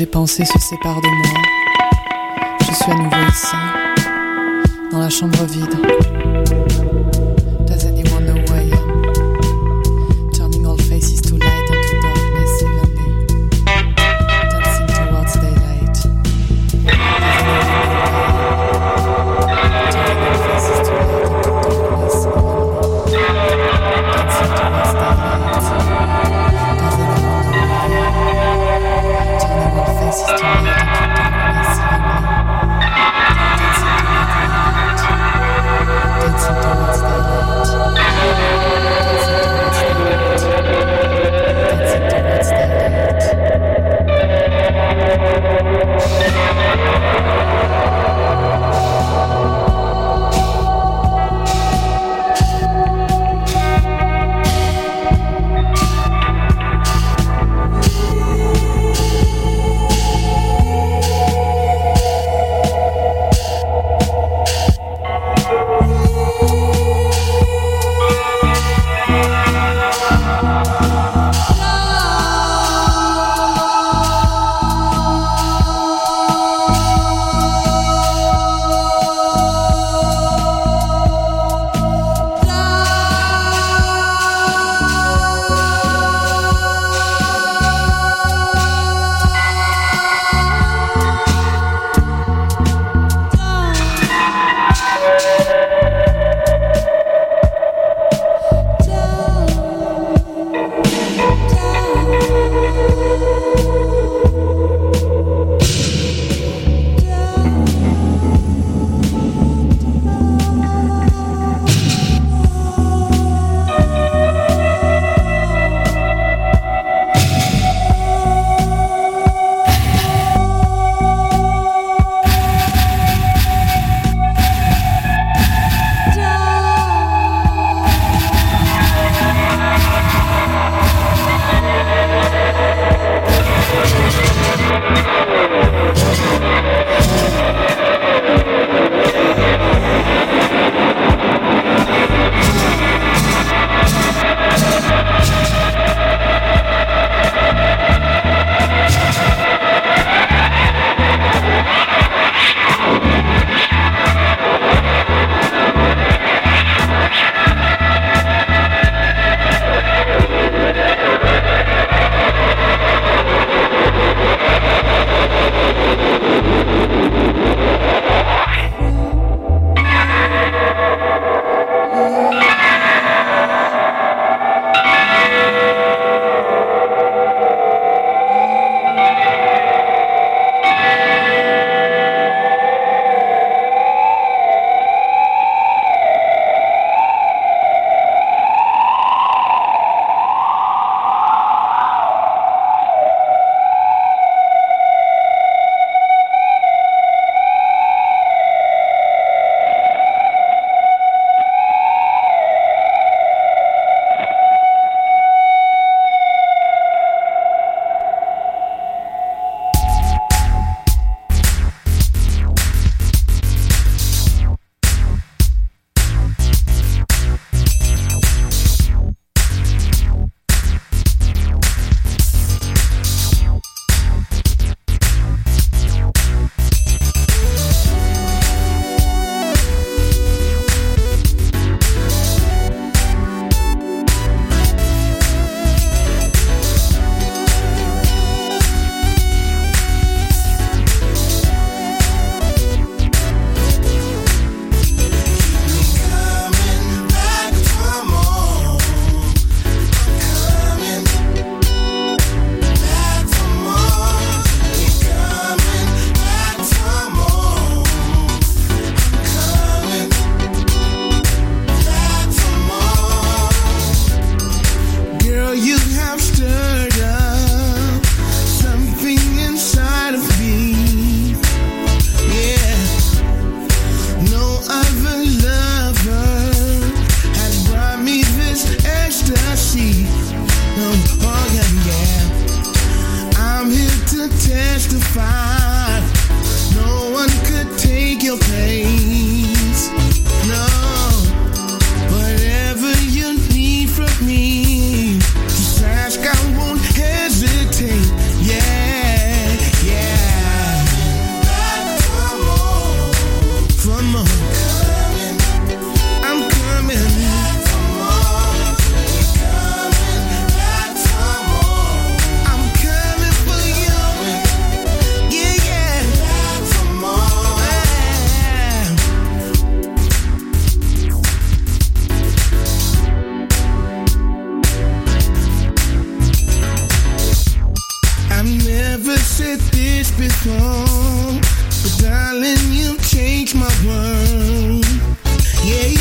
Et pensée se séparent de moi. Je suis à nouveau ici, dans la chambre vide. Before, but darling, you changed my world. Yeah.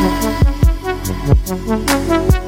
Thank you.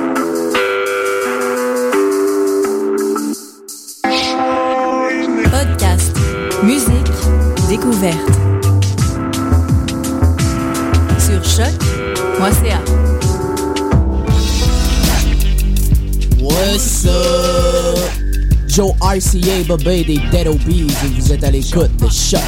Joe RCA, Bobé des Dead Obies et vous êtes à l'écoute de Choc.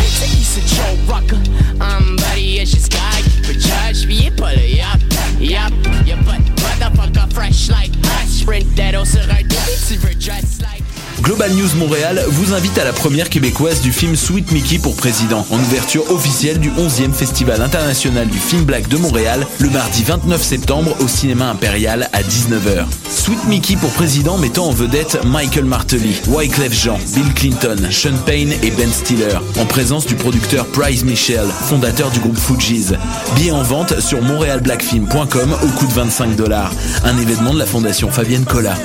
It's a Joe Rocker. I'm buddy, it's just guy. For judge, me, pull it up. Yup, your butt, motherfucker, fresh like us. Sprint that also right. Tu veux dress like. Global News Montréal vous invite à la première québécoise du film Sweet Mickey pour président, en ouverture officielle du 11e Festival international du film black de Montréal, le mardi 29 septembre au cinéma impérial à 19h. Sweet Mickey pour président mettant en vedette Michael Martelly, Wyclef Jean, Bill Clinton, Sean Payne et Ben Stiller, en présence du producteur Price Michel, fondateur du groupe Fugees. Billets en vente sur montrealblackfilm.com au coût de 25 dollars. Un événement de la fondation Fabienne Collat.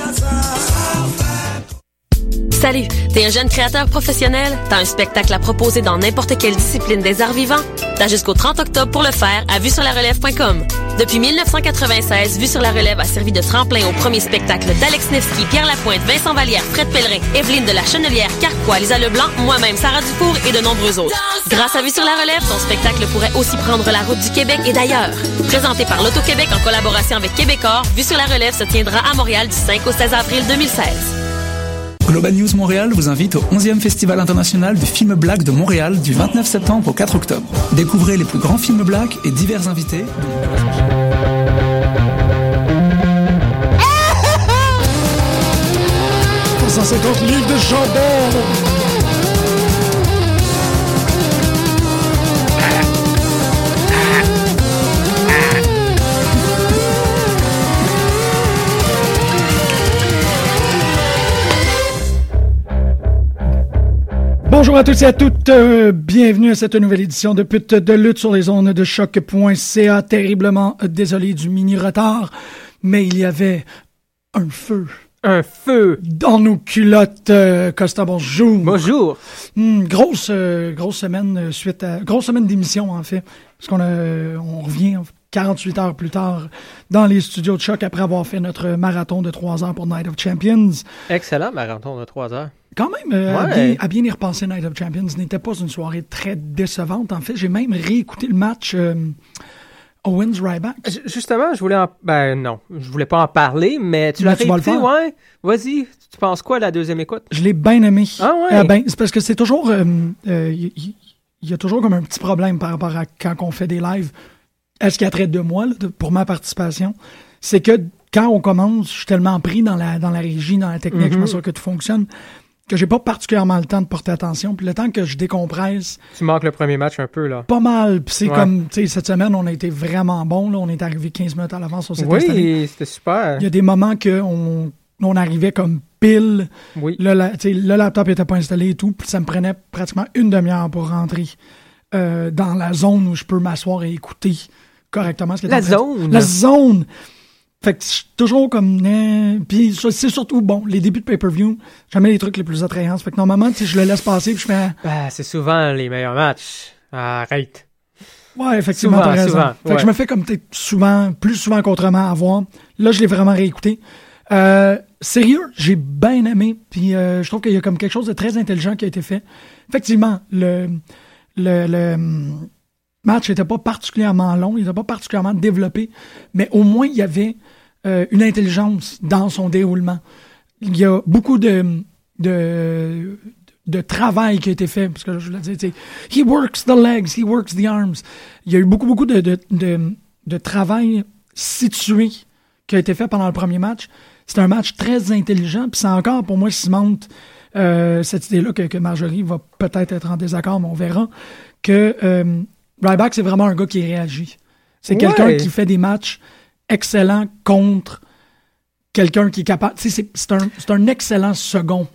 Salut, t'es un jeune créateur professionnel? T'as un spectacle à proposer dans n'importe quelle discipline des arts vivants? T'as jusqu'au 30 octobre pour le faire à vuesurlarelève.com. Depuis 1996, Vue sur la Relève a servi de tremplin au premier spectacle d'Alex Nevsky, Pierre Lapointe, Vincent Vallière, Fred Pellerin, Evelyne de la Chenelière, Carquois, Lisa Leblanc, moi-même, Sarah Dufour et de nombreux autres. Grâce à Vue sur la Relève, ton spectacle pourrait aussi prendre la route du Québec et d'ailleurs. Présenté par l'Auto-Québec en collaboration avec Québecor, Vue sur la Relève se tiendra à Montréal du 5 au 16 avril 2016. Global News Montréal vous invite au 11e Festival international du film black de Montréal du 29 septembre au 4 octobre. Découvrez les plus grands films black et divers invités. 150 livres de Bonjour à tous et à toutes, euh, bienvenue à cette nouvelle édition de Pute de lutte sur les ondes de choc.ca. Terriblement désolé du mini retard, mais il y avait un feu. Un feu Dans nos culottes, euh, Costa, bonjour. Bonjour. Hmm, grosse, euh, grosse semaine euh, suite à, grosse semaine d'émission en fait, parce qu'on a, on revient 48 heures plus tard dans les studios de choc après avoir fait notre marathon de 3 heures pour Night of Champions. Excellent marathon de 3 heures. Quand même, euh, à, bien, à bien y repenser, Night of Champions n'était pas une soirée très décevante. En fait, j'ai même réécouté le match euh, Owens-Ryback. J- Justement, je voulais en... Ben non, je voulais pas en parler, mais tu l'as réécouté, ouais. Vas-y, tu penses quoi à la deuxième écoute? Je l'ai bien aimé. Ah ouais? Euh, ben, c'est parce que c'est toujours... euh, euh, Il y, y a toujours comme un petit problème par rapport à quand on fait des lives. À ce qui a trait de moi, là, pour ma participation, c'est que quand on commence, je suis tellement pris dans la, dans la régie, dans la technique, je Mhm. m'assure que tout fonctionne, que j'ai pas particulièrement le temps de porter attention. Puis le temps que je décompresse, Tu manques le premier match un peu, là. pas mal. Puis c'est Ouais. comme, tu sais, cette semaine, on a été vraiment bon. Là. On est arrivé 15 minutes à l'avance. S'est installé. Oui, c'était super. Il y a des moments que on, arrivait comme pile. Oui. Le, la- le laptop n'était pas installé et tout. Puis ça me prenait pratiquement une demi-heure pour rentrer euh, dans la zone où je peux m'asseoir et écouter correctement ce qui est La en train de- zone? La zone! Fait que je suis toujours comme... eh, Puis c'est surtout, bon, les débuts de pay-per-view, jamais les trucs les plus attrayants. Fait que normalement, tu sais, je le laisse passer puis je fais... Ben, c'est souvent les meilleurs matchs. Arrête. Ouais, effectivement, Souvent, raison. souvent, fait que je me fais comme peut-être souvent, plus souvent qu'autrement à voir. Là, je l'ai vraiment réécouté. Euh, sérieux, j'ai bien aimé. Puis euh, je trouve qu'il y a comme quelque chose de très intelligent qui a été fait. Effectivement, le, le, le hum, match n'était pas particulièrement long, il n'était pas particulièrement développé, mais au moins il y avait euh, une intelligence dans son déroulement. Il y a beaucoup de, de, de travail qui a été fait, parce que je le dis, tu sais, he works the legs, he works the arms. Il y a eu beaucoup, beaucoup de, de, de, de travail situé qui a été fait pendant le premier match. C'est un match très intelligent, puis c'est encore pour moi cimente euh, cette idée-là que, que Marjorie va peut-être être en désaccord, mais on verra que euh, Ryback, c'est vraiment un gars qui réagit. C'est Ouais. quelqu'un qui fait des matchs excellents contre quelqu'un qui est capable. tu sais, C'est un, un excellent second.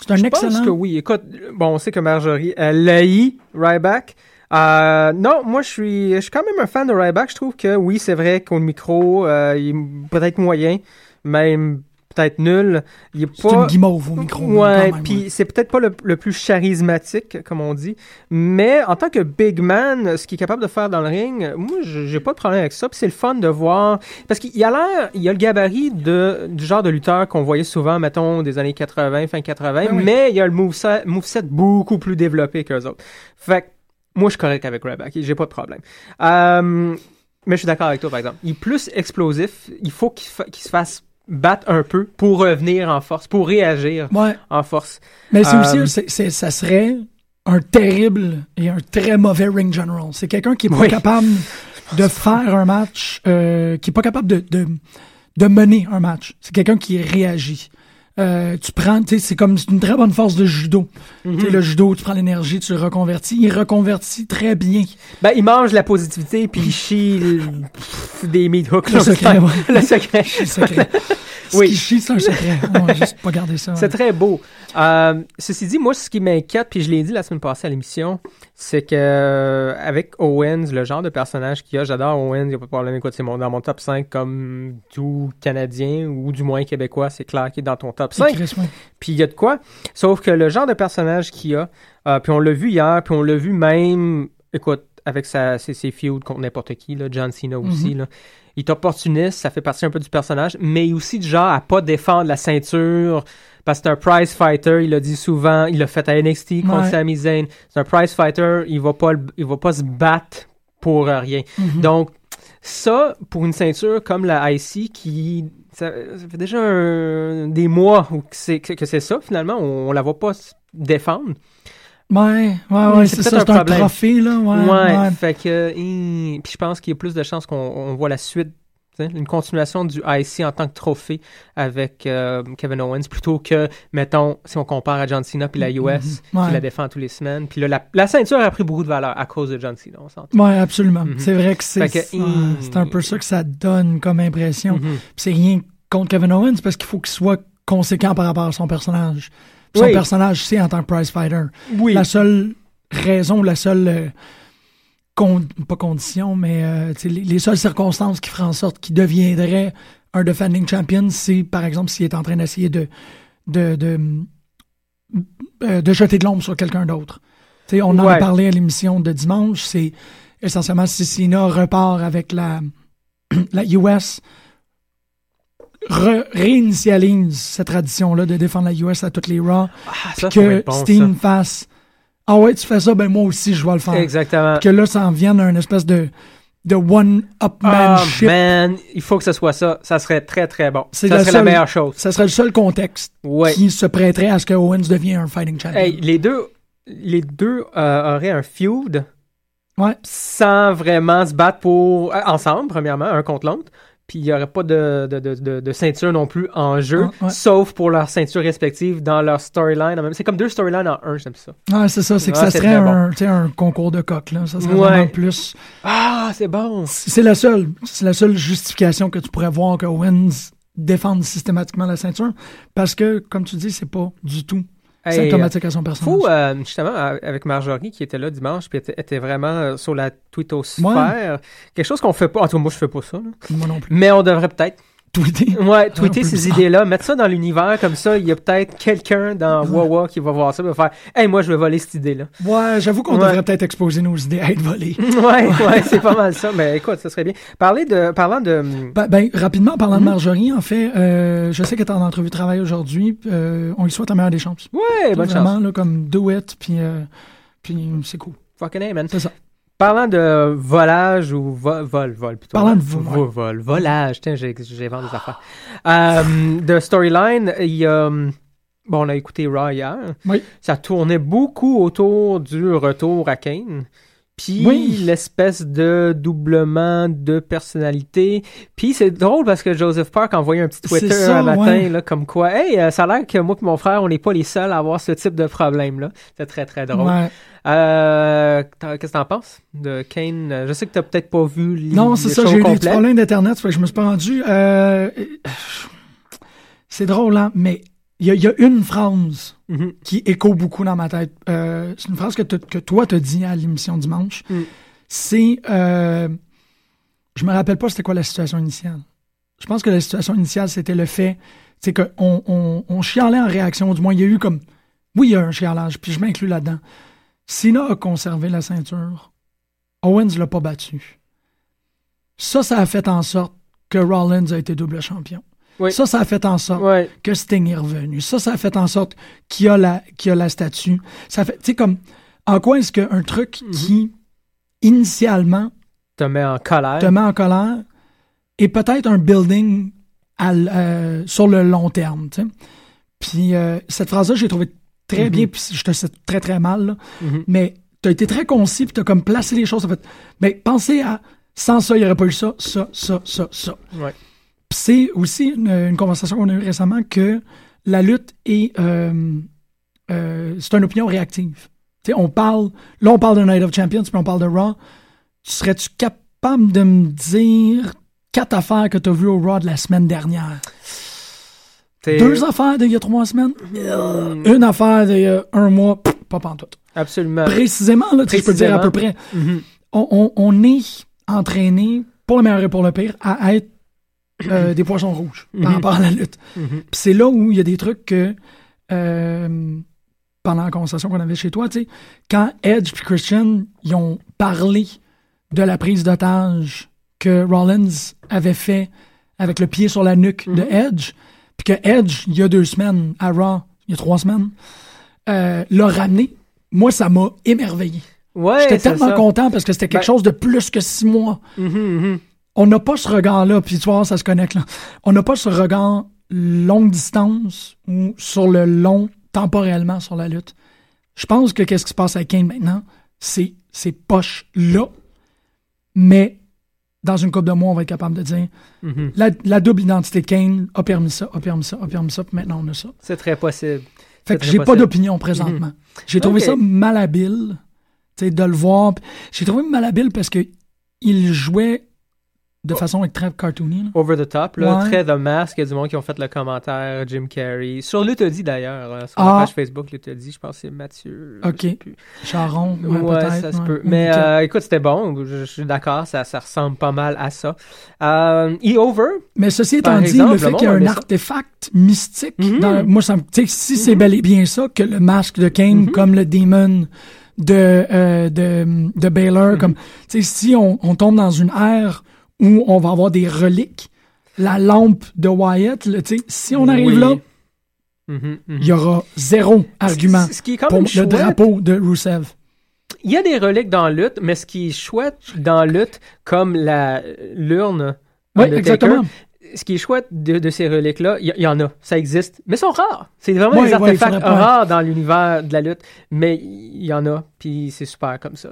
C'est un Je excellent. pense que oui. Écoute, bon, on sait que Marjorie, elle haït Ryback. Euh, non, moi, je suis, je suis quand même un fan de Ryback. Je trouve que oui, c'est vrai qu'au micro, euh, il est peut-être moyen, même peut-être nul. Il est C'est pas. une guimauve au micro. Ouais, puis c'est peut-être pas le, le plus charismatique, comme on dit, mais en tant que big man, ce qu'il est capable de faire dans le ring, moi, j'ai pas de problème avec ça. Puis c'est le fun de voir, parce qu'il y a l'air, il a le gabarit de, du genre de lutteur qu'on voyait souvent, mettons, des années 80, fin 80, Ben oui. mais il y a le moveset, moveset beaucoup plus développé qu'eux autres. Fait que moi, je suis correct avec Ryback, j'ai pas de problème. Euh, mais je suis d'accord avec toi, par exemple. Il est plus explosif, il faut qu'il fa- qu'il se fasse battre un peu pour revenir en force, pour réagir Ouais. en force. Mais c'est Euh, aussi, c'est- ça serait un terrible et un très mauvais ring general. C'est quelqu'un qui est pas Oui. capable de faire un match, euh, qui est pas capable de, de, de mener un match. C'est quelqu'un qui réagit. Euh, tu prends, tu sais, c'est comme une très bonne force de judo. Mhm. Le judo, tu prends l'énergie, tu le reconvertis. Il reconvertit très bien. Ben, il mange la positivité puis il chie le- des meat hooks. Le secret, ouais. Le secret. Le secret. Ce Oui. chie, c'est un secret. On va juste pas garder ça. C'est très beau. Euh, ceci dit, moi, ce qui m'inquiète, puis je l'ai dit la semaine passée à l'émission, c'est que euh, avec Owens, le genre de personnage qu'il y a, j'adore Owens, il n'y a pas de problème. Écoute, c'est mon, dans mon top 5 comme tout Canadien ou du moins Québécois, c'est clair qu'il est dans ton top 5. Chris, ouais. Puis il y a de quoi. Sauf que le genre de personnage qu'il y a, euh, puis on l'a vu hier, puis on l'a vu même, écoute, avec sa, ses, ses feuds contre n'importe qui, là, John Cena aussi, Mhm. là. Il est opportuniste, ça fait partie un peu du personnage, mais il est aussi du genre à pas défendre la ceinture, parce que c'est un prize fighter, il l'a dit souvent, il l'a fait à NXT contre Ouais. Sami Zayn. C'est un prize fighter, il va pas, il va pas se battre pour rien. Mhm. Donc, ça, pour une ceinture comme la IC, qui. Ça, ça fait déjà un- des mois où que c'est que, que c'est ça, finalement, on, on la voit pas se défendre. Ouais, ouais, ouais, C'est ça. un C'est un problème. trophée, là. Ouais, Ouais, ouais. fait que. hum, puis je pense qu'il y a plus de chances qu'on on voit la suite. Une continuation du IC en tant que trophée avec euh, Kevin Owens plutôt que, mettons, si on compare à John Cena puis la US Mhm. qui Ouais. la défend tous les semaines. Puis là, la, la ceinture a pris beaucoup de valeur à cause de John Cena, on s'entend. Ouais, absolument. Mhm. C'est vrai que c'est que, c'est- un peu ça que ça donne comme impression. Puis C'est rien contre Kevin Owens parce qu'il faut qu'il soit conséquent par rapport à son personnage. Puis Son Oui. personnage, c'est en tant que prize fighter. Oui. La seule raison, la seule. euh, con- pas condition, mais euh, les, les seules circonstances qui feraient en sorte qu'il deviendrait un defending champion, c'est par exemple s'il est en train d'essayer de, de, de, euh, de jeter de l'ombre sur quelqu'un d'autre. On en a parlé à l'émission de dimanche, c'est essentiellement si Cena repart avec la, la US, re- réinitialise cette tradition-là de défendre la US à toutes les Raw, Ah, que bon, Steen ça. fasse Ah ouais, tu fais ça, ben moi aussi je vais le faire. Exactement. Puis que là, ça en vienne à une espèce de, de Ah, one-upmanship. man, il faut que ce soit ça. Ça serait très, très bon. Ça la serait la meilleure chose. Ça serait le seul contexte Ouais. qui se prêterait à ce que Owens devienne un fighting champion. Hey, les deux, les deux euh, auraient un feud Ouais. sans vraiment se battre pour euh, ensemble, premièrement, un contre l'autre. Puis il n'y aurait pas de, de, de, de- ceinture non plus en jeu, Ah, ouais. sauf pour leurs ceintures respectives dans leur storyline. C'est comme deux storylines en un, j'aime ça. Ouais, c'est ça, c'est que Ah, ça serait bon. un, un concours de coq, là. Ça serait Ouais. vraiment plus. Ah, c'est bon. C'est la seule, c'est la seule justification que tu pourrais voir que Owens défende systématiquement la ceinture. Parce que, comme tu dis, c'est pas du tout Hey, symptomatique à son personnage. Faut, euh, justement, euh, avec Marjorie qui était là dimanche, puis était, était vraiment euh, sur la twittosphère, quelque chose qu'on fait pas. En tout cas, moi, je fais pas ça. là. Moi non plus. Mais on devrait peut-être. Tweeter. Ouais, tweeter ces idées-là, mettre ça dans l'univers comme ça. Il y a peut-être quelqu'un dans Wawa qui va voir ça et va faire Hey, moi, je vais voler cette idée-là. Ouais, j'avoue qu'on Ouais. devrait peut-être exposer nos idées à être volées. ouais, ouais, c'est pas mal ça. Mais écoute, ça serait bien. Parler de, parlant de. Ben, ben, rapidement, en parlant Mhm. de Marjorie, en fait, euh, je sais qu'elle est en entrevue de travail aujourd'hui. euh, on lui souhaite la meilleure des chances. Ouais, bonne Vraiment, chance. là, comme do it, puis, euh, puis c'est cool. Fucking A, man. C'est ça. Parlant de volage ou vo- vol, vol plutôt. Parlant de vol, Vo- vol, volage. Tiens, j'ai- j'invente des affaires. Euh, de storyline, il y a. Bon, on a écouté Raw hier. Oui. Ça tournait beaucoup autour du retour à Kane. Puis Oui. l'espèce de doublement de personnalité. Puis c'est drôle parce que Joseph Park a envoyé un petit Twitter ça, un matin, ouais. là, comme quoi, hey, euh, ça a l'air que moi et mon frère, on n'est pas les seuls à avoir ce type de problème-là. C'est très, très drôle. Ouais. Euh, Qu'est-ce que t'en penses de Kane? Je sais que t'as peut-être pas vu l- Non, c'est ça, j'ai eu des problèmes d'Internet, je me suis pas rendu. Euh, c'est drôle, hein, mais il y, a- il y a une phrase Mhm. qui écho beaucoup dans ma tête. Euh, c'est une phrase que, toi t'as dit à l'émission dimanche. Mm. C'est, euh, je me rappelle pas c'était quoi la situation initiale. Je pense que la situation initiale c'était le fait, c'est qu'on on, on chialait en réaction. Du moins, il y a eu comme, oui, il y a un chialage, puis je m'inclus là-dedans. Cena a conservé la ceinture. Owens l'a pas battu. Ça, ça a fait en sorte que Rollins a été double champion. Oui. Ça, ça a fait en sorte que Sting est revenu. Ça, ça a fait en sorte qu'il y a la, qu'il y a la statue. Ça fait, tu sais, comme, en quoi est-ce qu'un truc Mhm. qui, initialement, Te met en colère. te met en colère est peut-être un building à euh, sur le long terme, tu sais. Puis euh, cette phrase-là, j'ai trouvé très Mhm. bien, puis je te sais très très mal, là. Mhm. mais tu as été très concis, puis tu as comme placé les choses. En fait, mais pensez à, sans ça, il n'y aurait pas eu ça, ça, ça, ça, ça. Ouais. C'est aussi une, une conversation qu'on a eue récemment que la lutte est. euh, euh, c'est une opinion réactive. On parle. Là, on parle de Night of Champions, puis on parle de Raw. Serais-tu capable de me dire quatre affaires que tu as vues au Raw de la semaine dernière? Deux affaires d'il y a trois semaines? Mm, Une affaire d'il y a un mois? Pff, Pas pantoute. Absolument. Précisément, là, tu sais, je peux dire à peu près. Mhm. On, on- on est entraîné, pour le meilleur et pour le pire, à être euh, des poissons rouges par Mhm. rapport à la lutte. Mhm. Puis c'est là où il y a des trucs que, euh, pendant la conversation qu'on avait chez toi, tu sais, quand Edge et Christian ils ont parlé de la prise d'otage que Rollins avait fait avec le pied sur la nuque de Edge, puis que Edge, il y a deux semaines, à Raw, il y a trois semaines, euh, l'a ramené, moi, ça m'a émerveillé. Ouais, J'étais tellement ça. content parce que c'était quelque Ben- chose de plus que six mois. On n'a pas ce regard-là, puis tu vois, ça se connecte là. On n'a pas ce regard longue distance ou sur le long temporellement sur la lutte. Je pense que qu'est-ce qui se passe avec Kane maintenant, c'est ces poches-là. Mais dans une couple de mois, on va être capable de dire Mhm. la, la double identité de Kane a permis ça, a permis ça, a permis ça, puis maintenant on a ça. C'est très possible. Fait que j'ai pas d'opinion présentement. Mhm. J'ai trouvé ça malhabile, tu sais, de le voir. J'ai trouvé malhabile parce que il jouait de façon très cartoony. là. Over the top, là, Ouais. très The Mask, il y a du monde qui ont fait le commentaire, Jim Carrey. Sur Luttodi d'ailleurs, hein, sur Ah. la page Facebook Luttodi, je pense que c'est Mathieu. Ok. Charon, ouais, Ouais, peut-être. ça se peut. Mais euh, écoute, c'était bon, je, je suis d'accord, ça, ça ressemble pas mal à ça. Euh, E Over, Mais ceci étant dit, exemple, le fait qu'il y a un artefact mystique, Mhm. dans- moi, ça me, tu sais, si c'est bel et bien ça, que le masque de Kane, Mhm. comme le démon de, euh, de, de. Baylor, comme, tu sais, si on, on tombe dans une ère où on va avoir des reliques, la lampe de Wyatt, là, si on arrive Oui. là, Mhm, mhm. il y aura zéro argument Ce qui est quand pour même le drapeau de Rusev. Il y a des reliques dans Lutte, mais ce qui est chouette dans Lutte, comme la l'urne Oui, Undertaker, exactement. ce qui est chouette de, de ces reliques-là, il y, en a, ça existe, mais ils sont rares. C'est vraiment des artefacts rares dans l'univers de la lutte, mais il y en a, puis c'est super comme ça.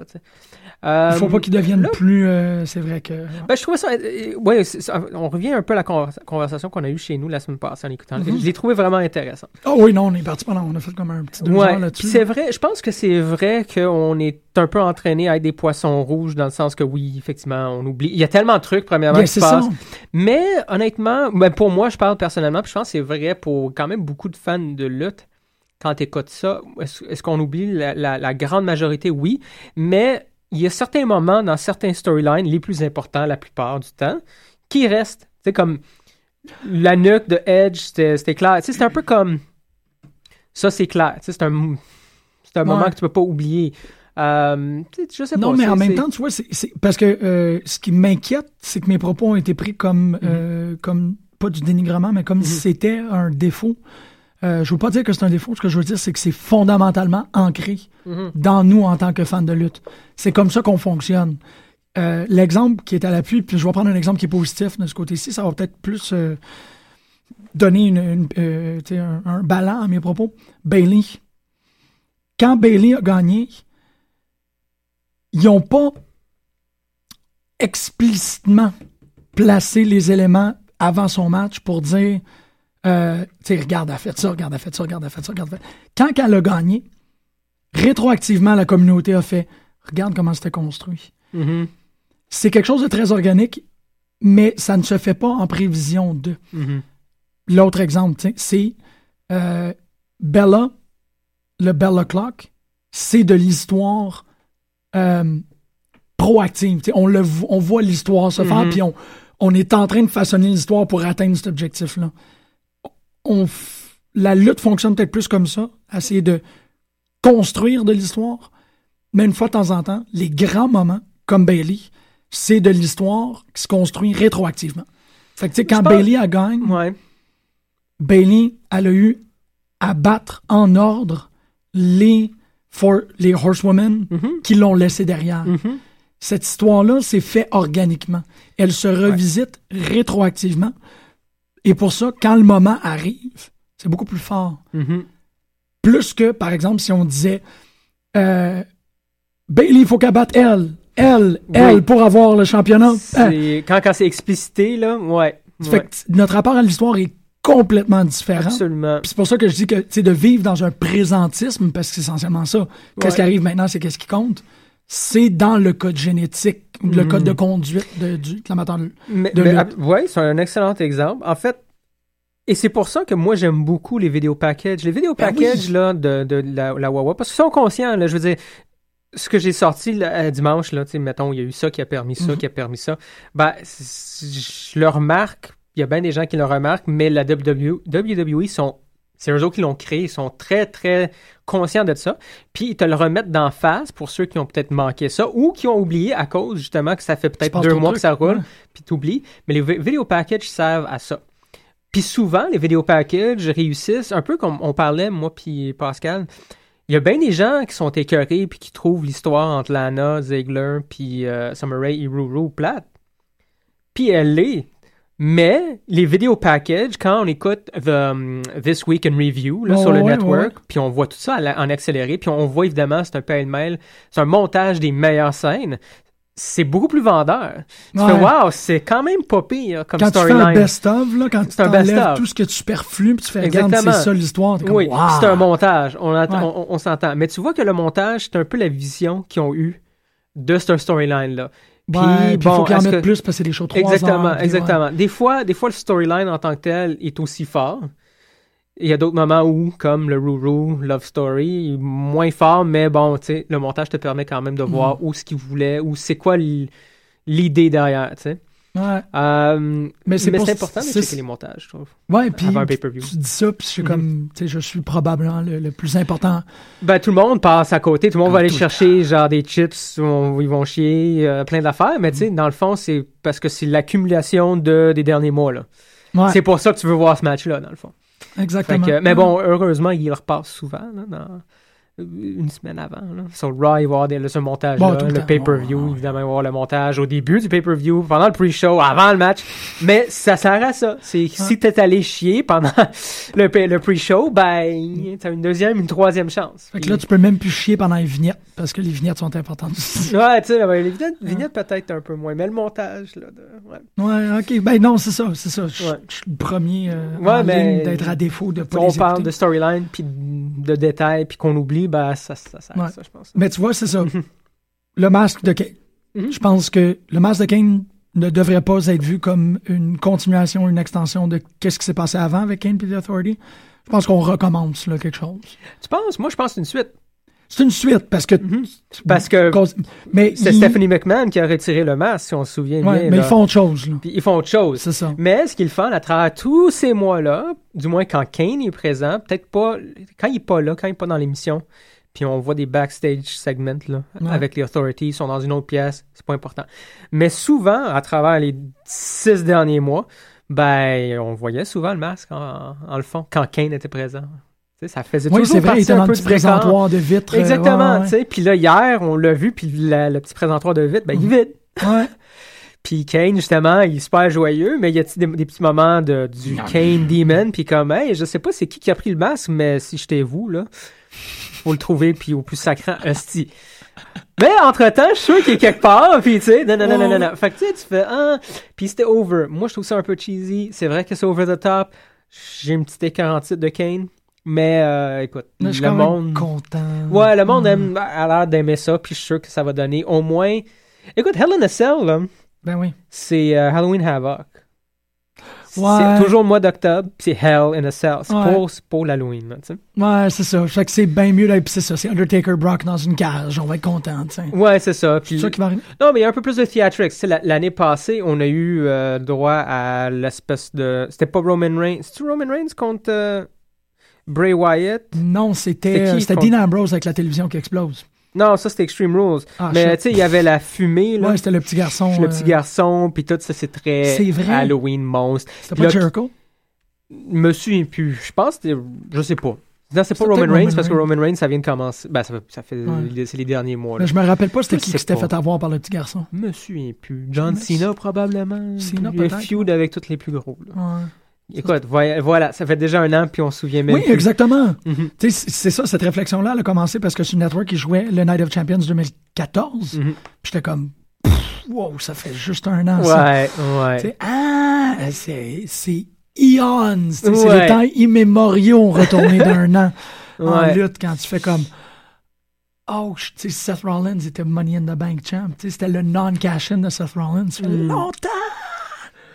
Euh, Il faut pas qu'ils deviennent là, plus, euh, c'est vrai que... ben, je trouvais ça. euh, ouais, c'est- ça- on revient un peu à la conversa- conversation qu'on a eue chez nous la semaine passée en écoutant. Mhm. Je l'ai trouvé vraiment intéressant. Oh oui, non, on est parti pendant, on a fait comme un petit deux Ouais, là-dessus. c'est vrai. Je pense que c'est vrai qu'on est un peu entraîné à être des poissons rouges dans le sens que oui, effectivement, on oublie. Il y a tellement de trucs premièrement Yeah, qui se passent. Mais honnêtement, ben, pour moi, je parle personnellement, puis je pense que c'est vrai pour quand même beaucoup de fans de lutte. Quand tu écoutes ça, est-ce qu'on oublie la, la- la grande majorité? Oui, mais il y a certains moments dans certains storylines, les plus importants la plupart du temps, qui restent. C'est comme la nuque de Edge, c'était clair. C'est un peu comme ça, c'est clair. C'est un, c'est un moment que tu peux pas oublier. Euh, je sais Non, pas. mais en même temps, tu vois, c'est parce que euh, ce qui m'inquiète, c'est que mes propos ont été pris comme, euh, comme pas du dénigrement, mais comme si c'était un défaut. Euh, je veux pas dire que c'est un défaut. Ce que je veux dire, c'est que c'est fondamentalement ancré Mhm. dans nous en tant que fans de lutte. C'est comme ça qu'on fonctionne. Euh, L'exemple qui est à l'appui, puis je vais prendre un exemple qui est positif de ce côté-ci, ça va peut-être plus euh, donner une, une, euh, un, un ballon à mes propos. Bailey. Quand Bailey a gagné, ils n'ont pas explicitement placé les éléments avant son match pour dire euh, tu sais, regarde, elle a fait ça, regarde, elle a fait ça, regarde, elle a fait ça, regarde, elle a fait Quand elle a gagné, rétroactivement, la communauté a fait regarde comment c'était construit. Mhm. C'est quelque chose de très organique, mais ça ne se fait pas en prévision de. Mhm. L'autre exemple, c'est euh, Bella, le Bella Clock, c'est de l'histoire euh, proactive. On, le, on voit l'histoire se faire, Mhm. puis on, on est en train de façonner l'histoire pour atteindre cet objectif-là. On f- la lutte fonctionne peut-être plus comme ça, essayer de construire de l'histoire, mais une fois de temps en temps, les grands moments, comme Bailey, c'est de l'histoire qui se construit rétroactivement. Fait que, tu sais, quand pense- Bailey a gagné, Ouais. Bailey, elle a eu à battre en ordre les, for, les Horsewomen Mhm. qui l'ont laissé derrière. Mhm. Cette histoire-là s'est fait organiquement. Elle se revisite rétroactivement. Et pour ça, quand le moment arrive, c'est beaucoup plus fort. Mhm. Plus que, par exemple, si on disait euh, Bailey, il faut qu'elle batte elle. Elle, elle, pour avoir le championnat. Hein? C'est- Quand, quand c'est explicité, là, ouais. Ouais. fait que notre rapport à l'histoire est complètement différent. Absolument. C'est pour ça que je dis que sais, de vivre dans un présentisme, parce que c'est essentiellement ça. Qu'est-ce Ouais. qui arrive maintenant, c'est qu'est-ce qui compte. C'est dans le code génétique, le code de conduite de, du de l'amateur de, Mais, de mais, ouais, c'est un excellent exemple. En fait, et c'est pour ça que moi j'aime beaucoup les vidéos packages. Les vidéos Ben packages oui. là, de, de la, la Wawa, parce qu'ils sont conscients, là, je veux dire, ce que j'ai sorti là, euh, dimanche, là, mettons, il y a eu ça qui a permis ça, Mhm. qui a permis ça. Ben, je le remarque, il y a bien des gens qui le remarquent, mais la WWE, WWE sont, c'est eux autres qui l'ont créé, ils sont très, très conscients de ça. Puis ils te le remettent d'en face pour ceux qui ont peut-être manqué ça ou qui ont oublié à cause justement que ça fait peut-être deux mois que ça roule, ouais. puis t'oublies. Mais les vi- vidéo packages servent à ça. Puis souvent, les vidéo packages réussissent, un peu comme on parlait, moi puis Pascal. Il y a bien des gens qui sont écœurés puis qui trouvent l'histoire entre Lana, Ziegler puis euh, Summer Rae et Ruru plate. Puis elle l'est. Mais les vidéo packages, quand on écoute the, um, This Week in Review là, Oh, sur le ouais, network, puis on voit tout ça en accéléré, puis on voit évidemment, c'est un pêle-mêle, c'est un montage des meilleures scènes. C'est beaucoup plus vendeur. Tu Ouais. fais, wow, c'est quand même pas pire comme Quand tu fais un storyline. best-of, quand tu C'est un t'enlèves tout ce que tu superflues, puis tu fais, regarde, Exactement. c'est ça l'histoire. Oui, wow. c'est un montage. On, entend- Ouais. on, on s'entend. Mais tu vois que le montage, c'est un peu la vision qu'ils ont eue de ce storyline-là. Puis, Ouais, il faut bon, qu'il en mette que- plus parce que c'est des shows 3 Exactement, puis exactement. Des fois, des fois, le storyline en tant que tel est aussi fort. Il y a d'autres moments où, comme le Ruru Love Story, moins fort, mais bon, tu sais, le montage te permet quand même de voir Mm. où ce qu'il voulait, ou c'est quoi l'idée derrière, tu sais. Ouais. Euh, mais c'est important de checker les montages, je trouve. Ouais, puis tu dis ça, puis je suis Mhm. comme, tu sais, je suis probablement le, le plus important. Ben, tout le monde passe à côté. Tout le monde va aller chercher, genre, des chips où ils vont chier, euh, plein d'affaires. Mais, tu sais, dans le fond, c'est parce que c'est l'accumulation de, des derniers mois, là. Ouais. C'est pour ça que tu veux voir ce match-là, dans le fond. Exactement. Que- mais bon, heureusement, il repasse souvent, là, dans une semaine avant. Là. Sur Raw, il va y avoir des, là, ce montage Bon, tout le, pay-per-view, évidemment, il va y avoir le montage au début du pay-per-view, pendant le pre-show, avant le match. Mais ça sert à ça. C'est si t'es allé chier pendant le, pre-show, ben, t'as une deuxième, une troisième chance. Fait que là, tu peux même plus chier pendant les vignettes, parce que les vignettes sont importantes aussi. Ouais, tu sais, ben, les vignettes, vignettes peut-être un peu moins, mais le montage, là, de- ouais. Ouais, ok. Ben non, c'est ça, c'est ça. Je suis le premier euh, Ouais, d'être à défaut de pas on les parle de storyline, puis de détails, puis qu'on oublie, ben, ça, ça sert à Ouais. ça, je pense. Mais tu vois, c'est ça. le masque de Kane. Mhm. Je pense que le masque de Kane ne devrait pas être vu comme une continuation, une extension de qu'est-ce qui s'est passé avant avec Kane et The Authority. Je pense qu'on recommence là, quelque chose. Tu penses? Moi, je pense une suite. C'est une suite parce que. Parce que mais c'est Stephanie McMahon qui a retiré le masque, si on se souvient Ouais, bien. mais là. ils font autre chose. Là. Puis ils font autre chose. C'est ça. Mais ce qu'ils font à travers tous ces mois-là, du moins quand Kane est présent, peut-être pas quand il est pas là, quand il est pas dans l'émission, puis on voit des backstage segments là, Ouais. avec les authorities, ils sont dans une autre pièce, c'est pas important. Mais souvent, à travers les six derniers mois, ben on voyait souvent le masque en, en le fond quand Kane était présent. Tu sais, ça faisait Oui, toujours c'est vrai, partie un peu petit du présentoir de vitre. euh, Exactement, ouais, ouais. tu sais. Puis là, hier, on l'a vu, puis la- le petit présentoir de vide, ben, il est vide. Ouais. Puis Kane, justement, il est super joyeux, mais il y a des, des petits moments de, du Kane Demon, puis comme, hey, je sais pas c'est qui qui a pris le masque, mais si j'étais vous, là, faut le trouver, puis au plus sacrant, hostie. Mais entre-temps, je suis sûr qu'il est quelque part, puis tu sais, non, non, non, non, non, non. Fait que tu sais, tu fais, ah, puis c'était over. Moi, je trouve ça un peu cheesy. C'est vrai que c'est over the top. J'ai une petite écart en titre de Kane, mais euh, écoute, Mais je le monde... content. Ouais, le monde aime, a l'air d'aimer ça, puis je suis sûr que ça va donner au moins. Écoute, Hell in a Cell, là, Ben oui. c'est euh, Halloween Havoc. Ouais. C'est toujours le mois d'octobre, puis c'est Hell in a Cell. C'est Ouais. pour, pour l'Halloween, là, tu sais. Ouais, c'est ça. Fait que c'est bien mieux, là, puis c'est ça. C'est Undertaker Brock dans une cage. On va être content, tu sais. Ouais, c'est ça. Puis... C'est ça qui va arriver. Non, mais il y a un peu plus de theatrics. L'année passée, on a eu euh, droit à l'espèce de. C'était pas Roman Reigns. C'était Roman Reigns contre Bray Wyatt? Non, C'était c'était qui euh, Dean Ambrose avec la télévision qui explose. Non, ça c'était Extreme Rules. Ah, mais tu sais, il y avait la fumée, là. Ouais, c'était le petit garçon. le euh, petit garçon, puis tout ça, c'est très vrai? Halloween monstre. C'était Puis pas là, Jericho? souviens plus. Je pense que c'était- je sais pas. Non, c'est pas Roman Reigns Roman parce que. Roman Reigns, ça vient de commencer. Ben, ça fait, ça fait Ouais. c'est les derniers mois. Mais Là. je me rappelle pas c'était qui qui s'était fait avoir par le petit garçon. Me souviens plus. John Cena, probablement. Cena, peut-être. feud avec tous les plus gros. là. Ouais. Écoute, voilà, ça fait déjà un an, puis on se souvient même Oui, plus. exactement. Mhm. C'est- ça, cette réflexion-là, elle a commencé parce que sur Network, ils jouaient le Night of Champions 2014. Mhm. Puis j'étais comme, wow, ça fait juste un an. Ouais, ouais. ah, c'est eons. C'est les temps immémoriaux retournés d'un an en lutte quand tu fais comme. Oh, tu sais, Seth Rollins était Money in the Bank champ. C'était le non-cash-in de Seth Rollins. Ça fait Mm. longtemps.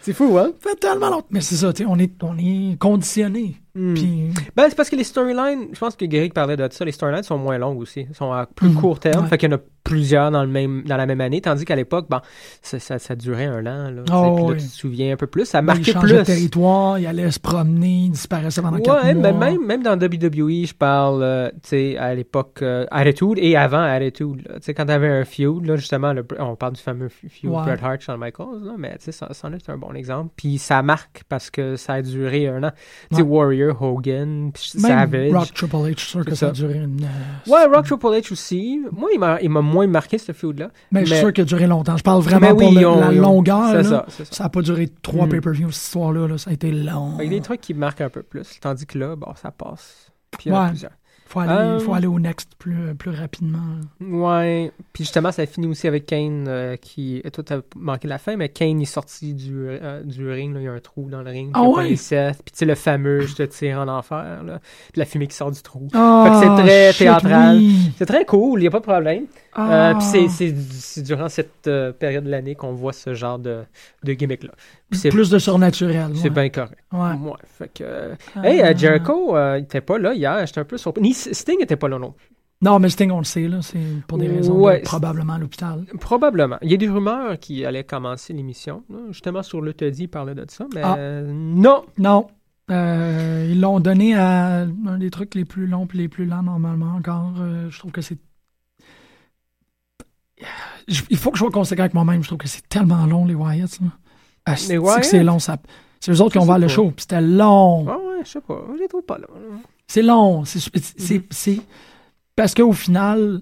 C'est fou, hein? Fait tellement longtemps. Mais c'est ça, on est, on est conditionné. Mm. Puis, Ben, c'est parce que les storylines, je pense que Greg parlait de ça, les storylines sont moins longues aussi. Ils sont à plus Mhm. court terme. Ouais. Fait qu'il y en a plusieurs dans, le même, dans la même année. Tandis qu'à l'époque, bon, ça, ça, ça durait un an. Là, Oh, puis là, oui. tu te souviens un peu plus. Ça marquait changeait de plus. territoire, il allait se promener, il disparaissait pendant quatre Ouais, mois. ben même, même dans WWE, je parle, euh, tu sais, à l'époque euh, Attitude et avant Attitude. Tu sais, quand t'avais un feud, là, justement, le- on parle du fameux feud Ouais. Bret Hart, Shawn Michaels, là, mais tu sais, ça, c'en est un bon exemple. Puis ça marque parce que ça a duré un an. Tu sais, Ouais. Hogan, Même Savage. Rock Triple H, je suis sûr que ça a duré une. euh, Ouais, Rock Triple H aussi. Moi, il m'a, il m'a moins marqué, ce feud-là. Mais, je suis sûr qu'il a duré longtemps. Je parle vraiment pour le- ont- la longueur. ça, ça. N'a pas duré trois Mm. pay-per-views, cette histoire-là. là. Ça a été long. Fait que des trucs qui marquent un peu plus. Tandis que là, bon, ça passe. Puis il y en a Ouais. plusieurs. Faut aller, Euh, faut aller au next plus, plus rapidement. Ouais. Puis justement, ça finit aussi avec Kane euh, qui. Toi, t'as manqué la fin, mais Kane est sorti du, euh, du ring. là. Il y a un trou dans le ring. Ah les Seth. Puis tu sais, le fameux Je te tire en enfer. Là. Puis la fumée qui sort du trou. Ah, fait que c'est très shit, théâtral. oui. C'est très cool, il n'y a pas de problème. Euh, Ah. puis c'est- durant cette euh, période de l'année qu'on voit ce genre de, de gimmick-là. Plus de surnaturel. C'est ouais. bien correct. Ouais. Ouais, fait que, euh, Ah. Hey, euh, Jericho, il était pas là hier. J'étais un peu surpris. Ni Sting était pas là non plus. Non, mais Sting, on le sait, là. C'est pour des raisons Ouais, de- probablement à l'hôpital. Probablement. Il y a des rumeurs qui allaient commencer l'émission. Justement, sur le Teddy, il parlait de ça. Mais Ah. non. Non. Euh, ils l'ont donné à un des trucs les plus longs et les plus lents normalement encore. Euh, je trouve que c'est. Je- Il faut que je sois conséquent avec moi-même. Je trouve que c'est tellement long, les Wyatts. Ah, c'est- Wyatt? c'est long. Ça... C'est eux autres qui ont ouvert le show. puis C'était long. Ah ouais, je sais pas. Je les trouve pas là. C'est long. Mm-hmm. c'est- Parce qu'au final,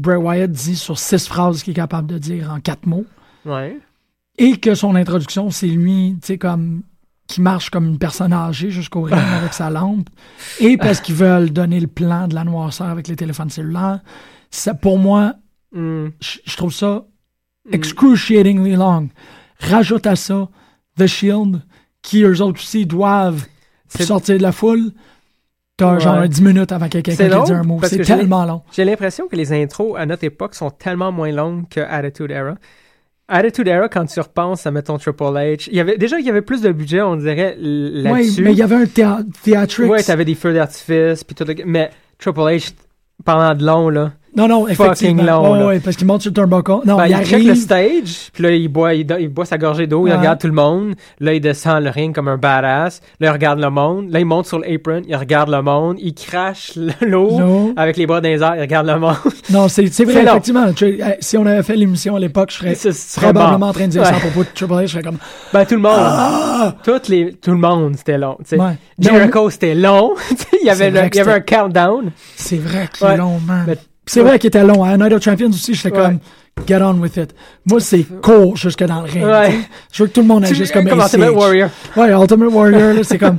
Bray Wyatt dit sur six phrases qu'il est capable de dire en quatre mots. Ouais. Et que son introduction, c'est lui, tu sais, comme qui marche comme une personne âgée jusqu'au ring avec sa lampe. Et parce qu'ils veulent donner le plan de la noirceur avec les téléphones cellulaires. Ça, pour moi, Hmm. je je trouve ça excruciatingly long. Rajoute à ça The Shield, qui eux autres aussi doivent sortir de la foule. T'as Ouais. genre un 10 minutes avant que quelqu'un dit un mot. C'est tellement long. J'ai l'impression que les intros à notre époque sont tellement moins longues que Attitude Era. Attitude Era, quand tu repenses à, mettons, Triple H, il y avait, déjà, il y avait plus de budget, on dirait, l- Oui, là-dessus. mais il y avait un théâtrique. Ouais, t'avais des feux d'artifice, puis tout. le- Mais Triple H, pendant de long, là. Non, non, effectivement. long, Ouais, là. ouais, parce qu'il monte sur le turnbuckle. Non, Ben, il il check arrive. le stage, puis là, il boit, il, il boit sa gorgée d'eau, il Ouais. regarde tout le monde. Là, il descend le ring comme un badass. Là, il regarde le monde. Là, il monte sur l'apron, il regarde le monde. Il crache l'eau avec les bras dans les airs, il regarde le monde. Non, c'est c'est vrai, C'est effectivement. Tu- si on avait fait l'émission à l'époque, je serais probablement en train de dire ça à Ouais. propos de Triple H. Je serais comme. Ben, tout le monde. Ah! Toutes les, tout le monde, c'était long. Ouais. Jericho, c'était long. il y avait, C'est le- que il y avait un countdown. C'est vrai qu'il est Ouais. long, man. Mais- C'est vrai qu'il était long. À Night of Champions aussi, j'étais comme. Get on with it. Moi, c'est court jusque dans le ring. Ouais. Je veux que tout le monde agisse comme. Ultimate Warrior. Ouais, Ultimate Warrior, c'est comme.